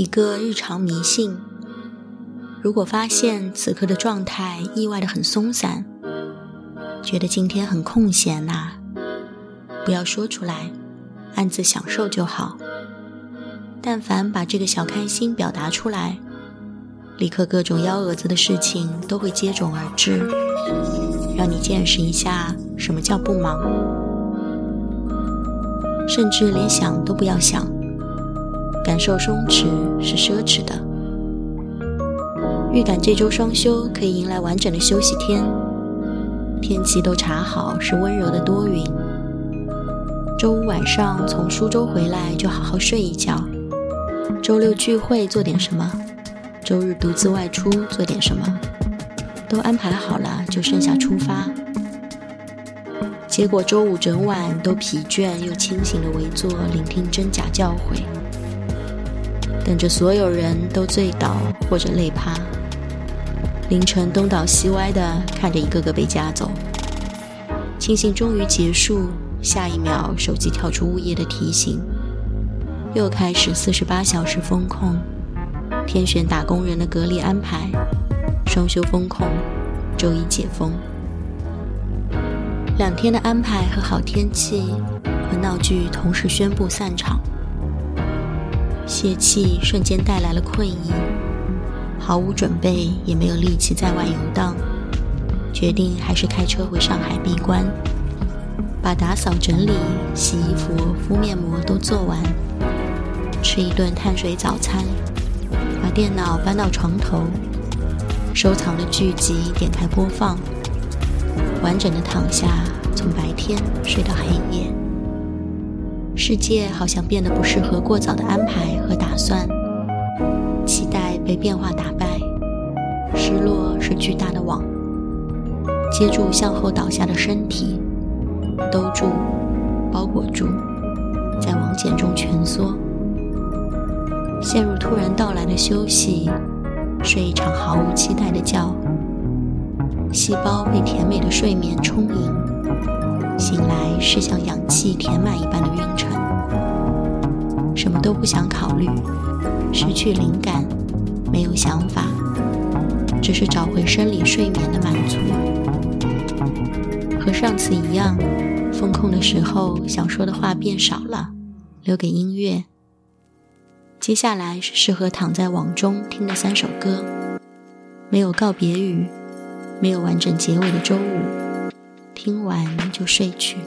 一个日常迷信。如果发现此刻的状态意外的很松散，觉得今天很空闲呐，不要说出来，暗自享受就好。但凡把这个小开心表达出来，立刻各种幺蛾子的事情都会接踵而至，让你见识一下什么叫不忙，甚至连想都不要想，感受松弛是奢侈的。预感这周双休可以迎来完整的休息天，天气都查好是温柔的多云。周五晚上从苏州回来就好好睡一觉。周六聚会做点什么？周日独自外出做点什么？都安排好了，就剩下出发。结果周五整晚都疲倦又清醒的围坐，聆听真假教诲，等着所有人都醉倒或者累趴。凌晨东倒西歪的看着一个个被夹走，庆幸终于结束。下一秒，手机跳出物业的提醒。又开始四十八小时风控，天选打工人的隔离安排，双休风控，周一解封。两天的安排和好天气和闹剧同时宣布散场，泄气瞬间带来了困意，毫无准备也没有力气在外游荡，决定还是开车回上海闭关，把打扫整理、洗衣服、敷面膜都做完。吃一顿碳水早餐，把电脑搬到床头，收藏的剧集点开播放，完整的躺下，从白天睡到黑夜。世界好像变得不适合过早的安排和打算，期待被变化打败，失落是巨大的网，接住向后倒下的身体，兜住，包裹住，在网茧中蜷缩。陷入突然到来的休息，睡一场毫无期待的觉，细胞被甜美的睡眠充盈，醒来。是像氧气填满一般的晕沉，什么都不想考虑，失去灵感，没有想法，只是找回生理睡眠的满足。和上次一样，风控的时候想说的话变少了，留给音乐。接下来是适合躺在网中听的三首歌，没有告别语，没有完整结尾的周五，听完就睡去。